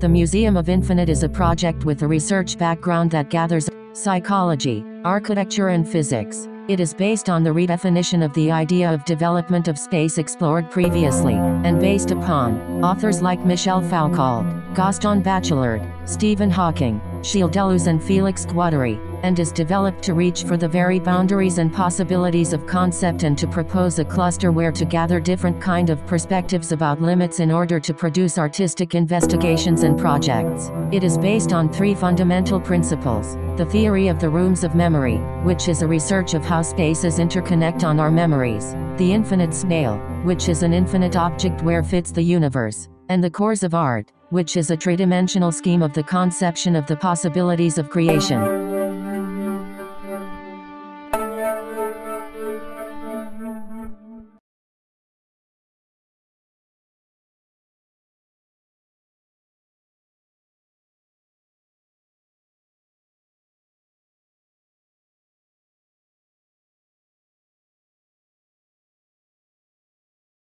The Museum of Infinite is a project with a research background that gathers psychology, architecture and physics. It is based on the redefinition of the idea of development of space explored previously, and based upon authors like Michel Foucault, Gaston Bachelard, Stephen Hawking, Gilles Deleuze and Felix Guattari, and is developed to reach for the very boundaries and possibilities of concept and to propose a cluster where to gather different kind of perspectives about limits in order to produce artistic investigations and projects. It is based on three fundamental principles. The theory of the rooms of memory, which is a research of how spaces interconnect on our memories. The infinite snail, which is an infinite object where fits the universe. And the cores of art, which is a three-dimensional scheme of the conception of the possibilities of creation. Thank you.